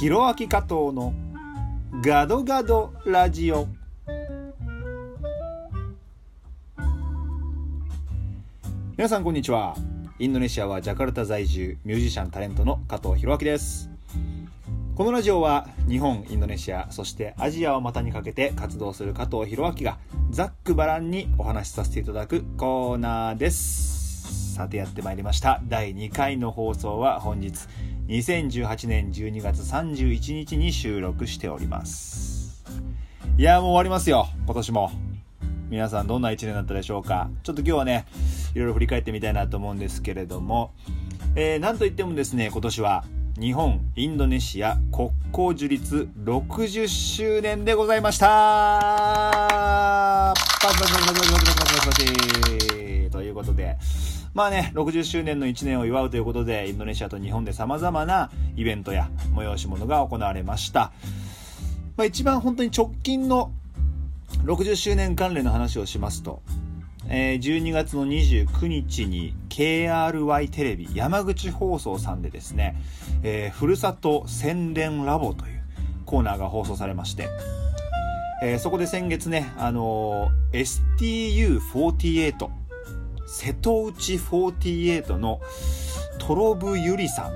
ひろあき加藤のガドガドラジオ。皆さんこんにちは。インドネシアはジャカルタ在住ミュージシャンタレントの加藤弘明です。このラジオは日本インドネシアそしてアジアを股にかけて活動する加藤弘明がざっくばらんにお話しさせていただくコーナーです。さてやってまいりました。第2回の放送は本日2018年12月31日に収録しております。いやもう終わりますよ。今年も。皆さんどんな1年だったでしょうか。ちょっと今日はねいろいろ振り返ってみたいなと思うんですけれども、えー、なんといってもですね今年は日本インドネシア国交樹立60周年でございました。ということでまあね60周年の1年を祝うということでインドネシアと日本でさまざまなイベントや催し物が行われました、まあ、一番本当に直近の60周年関連の話をしますとえー、12月の29日に KRY テレビ山口放送さんでですね、えー、ふるさと宣伝ラボというコーナーが放送されまして、えー、そこで先月ね、あのー、STU48 瀬戸内48のトロブユリさん。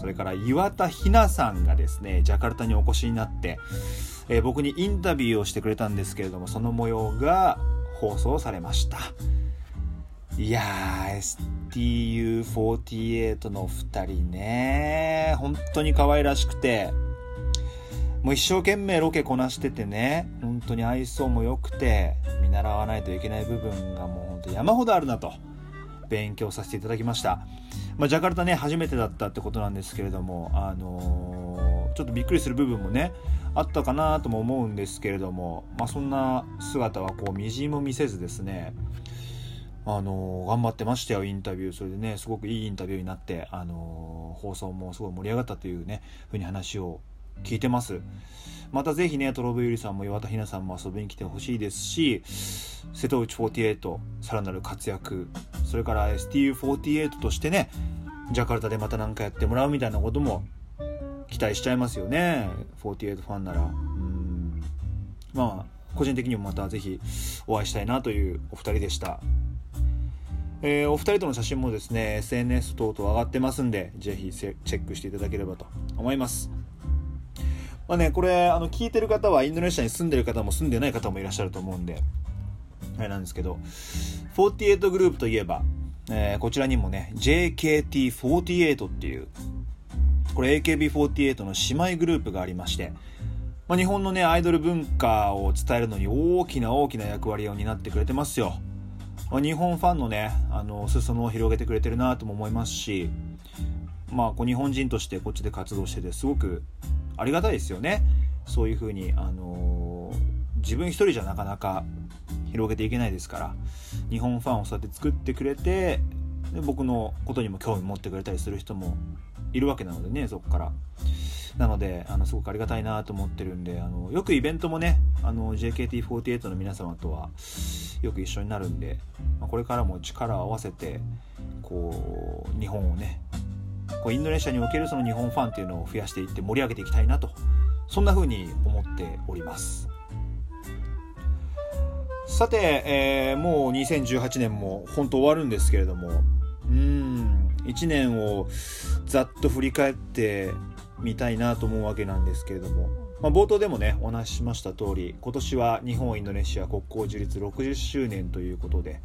それから岩田ひなさんがですねジャカルタにお越しになって、えー、僕にインタビューをしてくれたんですけれどもその模様が放送されました。いやー STU48 の2人ね本当に可愛らしくてもう一生懸命ロケこなしててね本当に愛想も良くて見習わないといけない部分がもう本当山ほどあるなと勉強させていただきました、まあ、ジャカルタね初めてだったってことなんですけれどもあのー、ちょっとびっくりする部分もねあったかなとも思うんですけれども、まあ、そんな姿はこうみじんも見せずですねあの頑張ってましたよインタビュー。それでねすごくいいインタビューになってあの放送もすごい盛り上がったというねふうに話を聞いてます。またぜひねトロブユリさんも岩田ひなさんも遊びに来てほしいですし瀬戸内48さらなる活躍それから STU48 としてねジャカルタでまた何かやってもらうみたいなことも期待しちゃいますよね。48ファンなら。うん。まあ個人的にもまたぜひお会いしたいなというお二人でした。えー、お二人との写真もですね SNS 等々上がってますんでぜひチェックしていただければと思います。まあねこれあの聞いてる方はインドネシアに住んでる方も住んでない方もいらっしゃると思うんであれなんですけど48グループといえば、えー、こちらにもね JKT48 っていうこれ AKB48 の姉妹グループがありまして、まあ、日本のねアイドル文化を伝えるのに大きな大きな役割を担ってくれてますよ、まあ、日本ファンのねあの裾野を広げてくれてるなとも思いますしまあこう日本人としてこっちで活動しててすごくありがたいですよね。そういうふうに、あのー、自分一人じゃなかなか広げていけないですから。日本ファンをそうやって作ってくれてで僕のことにも興味持ってくれたりする人もいるわけなのでねそこから。なのであのすごくありがたいなと思ってるんであのよくイベントもねあの JKT48 の皆様とはよく一緒になるんで、まあ、これからも力を合わせてこう日本をねこうインドネシアにおけるその日本ファンっていうのを増やしていって盛り上げていきたいなとそんな風に思っております。さて、えー、もう2018年も本当終わるんですけれどもうん1年をざっと振り返ってみたいなと思うわけなんですけれども、まあ、冒頭でもねお話ししました通り今年は日本インドネシア国交樹立60周年ということで、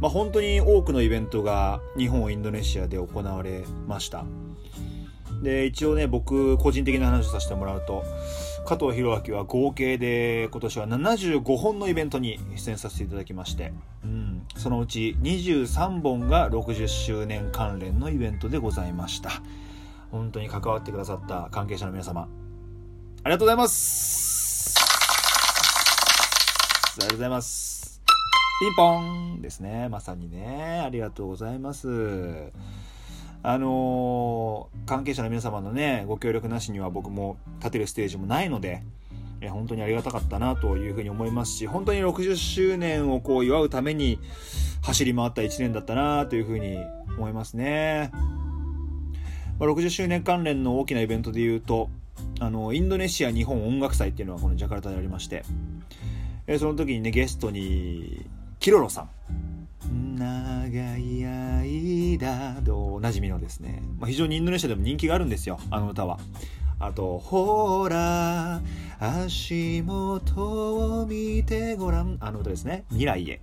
まあ、本当に多くのイベントが日本インドネシアで行われました。で一応ね僕個人的な話をさせてもらうと加藤弘明は合計で今年は75本のイベントに出演させていただきまして、うん、そのうち23本が60周年関連のイベントでございました。本当に関わってくださった関係者の皆様ありがとうございます。ありがとうございます。ピンポンですね。まさにね。ありがとうございます。あのー、関係者の皆様のね、ご協力なしには僕も立てるステージもないので、え本当にありがたかったなというふうに思いますし、本当に60周年をこう祝うために走り回った1年だったなというふうに思いますね。まあ、60周年関連の大きなイベントで言うと、あのインドネシア日本音楽祭っていうのはこのジャカルタでありまして、え、その時にねゲストにキロロさん長い間でおなじみのですね、まあ、非常にインドネシアでも人気があるんですよあの歌はあと、ほら、足元を見てごらん。あの歌ですね。未来へ。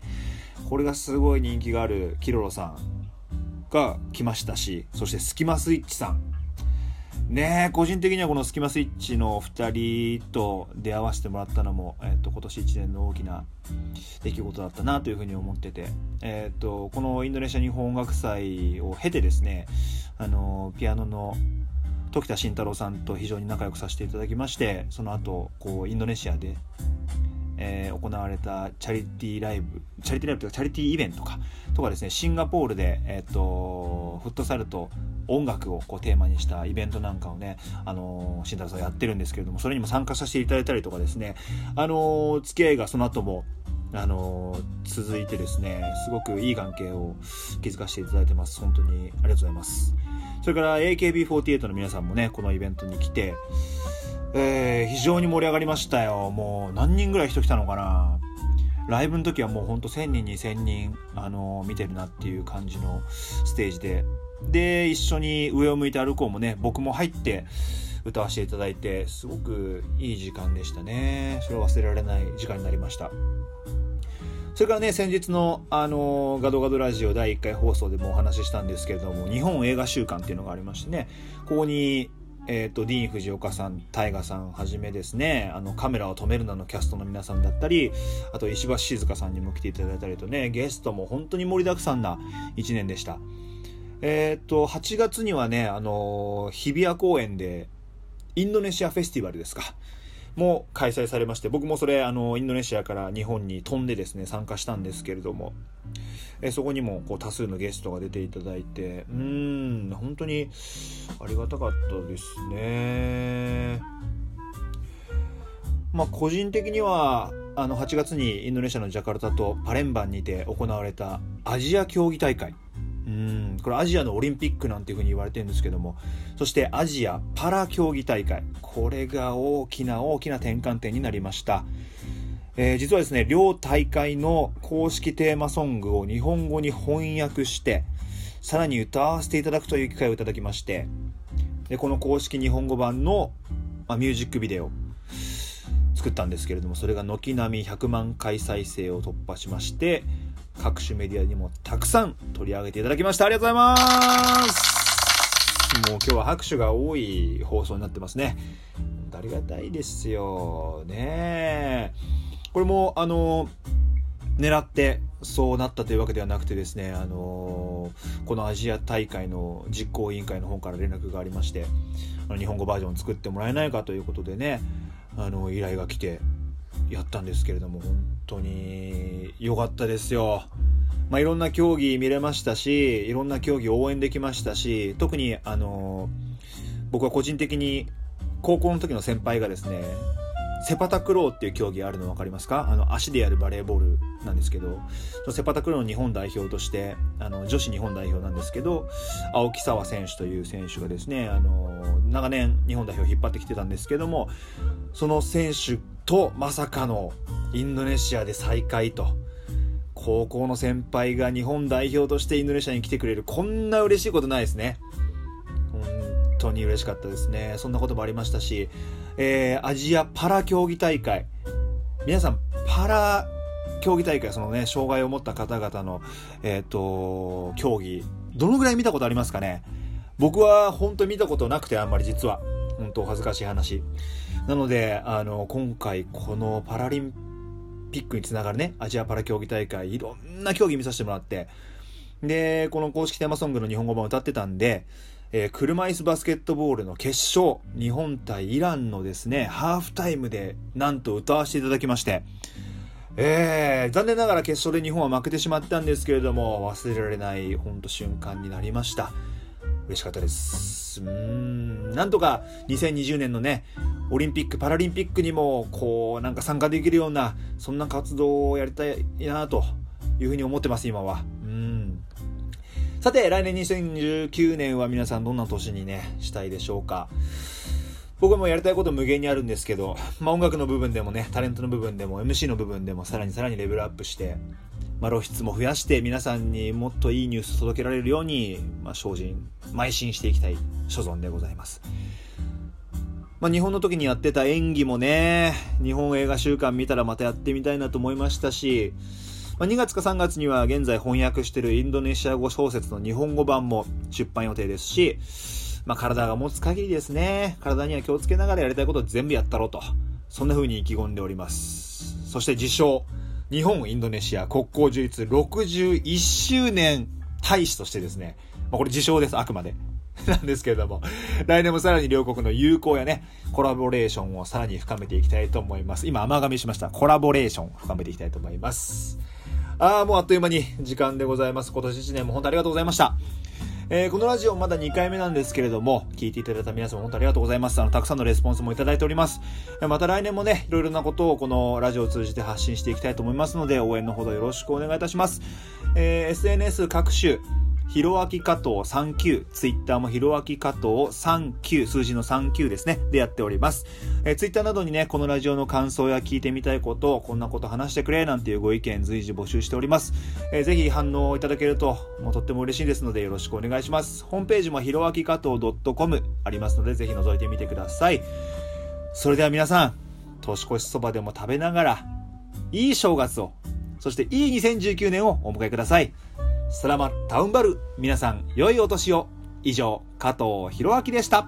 これがすごい人気があるキロロさんが来ましたし、そしてスキマスイッチさん。ね個人的にはこのスキマスイッチの2人と出会わせてもらったのも、えっと、今年1年の大きな出来事だったなというふうに思ってて、えっと、このインドネシア日本音楽祭を経てですね、あの、ピアノの時田慎太郎さんと非常に仲良くさせていただきましてその後こうインドネシアで、えー、行われたチャリティーライブチャリティーライブというかチャリティーイベントかとかですねシンガポールで、えーと、フットサルと音楽をこうテーマにしたイベントなんかをね、あのー、慎太郎さんやってるんですけれどもそれにも参加させていただいたりとかですね、あのー、付き合いがその後もあのー、続いてですねすごくいい関係を築かせていただいてます。本当にありがとうございます。それから AKB48 の皆さんもねこのイベントに来て、えー、非常に盛り上がりましたよ。もう何人ぐらい人来たのかな。ライブの時はもうほんと1000人2000人、あのー、見てるなっていう感じのステージで。で一緒に上を向いて歩こうもね僕も入って歌わせていただいてすごくいい時間でしたね。それは忘れられない時間になりました。それからね、先日の、あのガドガドラジオ第1回放送でもお話ししたんですけれども、日本映画週間っていうのがありましてね、ここに、えっ、ー、と、ディーン・藤岡さん、大河さんはじめですね、あの、カメラを止めるなのキャストの皆さんだったり、あと、石橋静香さんにも来ていただいたりとね、ゲストも本当に盛りだくさんな1年でした。えっ、ー、と、8月にはね、あの日比谷公園で、インドネシアフェスティバルですか。も開催されまして、僕もそれ、あの、インドネシアから日本に飛んでですね、参加したんですけれども、えそこにもこう多数のゲストが出ていただいて、うん、本当にありがたかったですね。まあ、個人的には、あの、8月にインドネシアのジャカルタとパレンバンにて行われたアジア競技大会。うん。これアジアのオリンピックなんていうふうに言われてるんですけどもそしてアジアパラ競技大会。これが大きな大きな転換点になりました、えー、実はですね両大会の公式テーマソングを日本語に翻訳してさらに歌わせていただくという機会をいただきましてでこの公式日本語版の、まあ、ミュージックビデオ作ったんですけれどもそれが軒並み100万回再生を突破しまして各種メディアにもたくさん取り上げていただきました。ありがとうございます。もう今日は拍手が多い放送になってますね。ありがたいですよ。ねこれもあの狙ってそうなったというわけではなくてですね、あのこのアジア大会の実行委員会の方から連絡がありましてあの日本語バージョンを作ってもらえないかということでねあの依頼が来てやったんですけれども本当に良かったですよ。まあ、いろんな競技見れましたしいろんな競技応援できましたし特にあの僕は個人的に高校の時の先輩がですねセパタクローっていう競技あるの分かりますか？あの足でやるバレーボールなんですけどセパタクローの日本代表としてあの女子日本代表なんですけど青木沢選手という選手がですねあの長年日本代表を引っ張ってきてたんですけどもその選手とまさかのインドネシアで再会と高校の先輩が日本代表としてインドネシアに来てくれるこんな嬉しいことないですね。本当に嬉しかったですね。そんなこともありましたしえー、アジアパラ競技大会。皆さん、パラ競技大会、そのね、障害を持った方々の、えっ、ー、と、競技、どのぐらい見たことありますかね？僕は本当に見たことなくて、あんまり実は。本当恥ずかしい話。なので、あの、今回、このパラリンピックにつながるね、アジアパラ競技大会、いろんな競技見させてもらって、で、この公式テーマソングの日本語版を歌ってたんで、えー、車椅子バスケットボールの決勝、日本対イランのですね、ハーフタイムでなんと歌わせていただきまして、えー、残念ながら決勝で日本は負けてしまったんですけれども、忘れられない本当瞬間になりました。嬉しかったです。うん、なんとか2020年のね、オリンピック・パラリンピックにも、こう、なんか参加できるような、そんな活動をやりたいなというふうに思ってます、今は。さて、来年2019年は皆さんどんな年にね、したいでしょうか。僕もやりたいこと無限にあるんですけど、まあ、音楽の部分でもね、タレントの部分でも、MC の部分でも、さらにさらにレベルアップして、まあ、露出も増やして、皆さんにもっといいニュース届けられるように、まあ、精進、邁進していきたい所存でございます。まあ、日本の時にやってた演技もね、日本映画週間見たらまたやってみたいなと思いましたし、まあ、2月か3月には現在翻訳しているインドネシア語小説の日本語版も出版予定ですし、まあ、体が持つ限りですね、体には気をつけながらやりたいことを全部やったろうと、そんな風に意気込んでおります。そして自称、日本インドネシア国交樹立61周年大使としてですね、まあ、これ自称です、あくまで。なんですけれども、来年もさらに両国の友好やね、コラボレーションをさらに深めていきたいと思います。今、甘噛みしました。コラボレーション深めていきたいと思います。ああ、もうあっという間に時間でございます。今年1年も本当ありがとうございました。えー、このラジオまだ2回目なんですけれども、聞いていただいた皆様本当ありがとうございます。あの、たくさんのレスポンスもいただいております。また来年もね、いろいろなことをこのラジオを通じて発信していきたいと思いますので、応援のほどよろしくお願いいたします。えー、SNS 各種、ひろあき加藤39、ツイッターもひろあき加藤39、数字の39ですね、でやっております。えー、ツイッターなどにね、このラジオの感想や聞いてみたいこと、こんなこと話してくれ、なんていうご意見随時募集しております。えー、ぜひ反応いただけると、もうとっても嬉しいですので、よろしくお願いします。ホームページもひろあき加藤 .com ありますので、ぜひ覗いてみてください。それでは皆さん、年越しそばでも食べながら、いい正月を、そしていい2019年をお迎えください。スラマタウンバル皆さん良いお年を。以上加藤弘明でした。